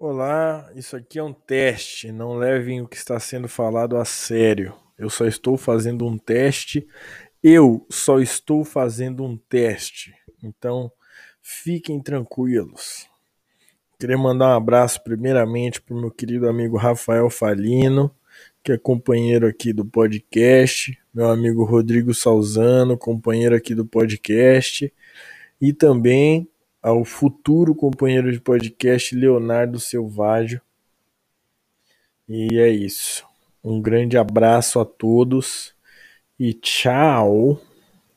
Olá, isso aqui é um teste. Não levem o que está sendo falado a sério. Eu só estou fazendo um teste. Eu só estou fazendo um teste. Então, fiquem tranquilos. Queria mandar um abraço primeiramente para o meu querido amigo Rafael Falino, que é companheiro aqui do podcast, meu amigo Rodrigo Salzano, companheiro aqui do podcast, e também ao futuro companheiro de podcast Leonardo Selvágio. E é isso. Um grande abraço a todos e tchau!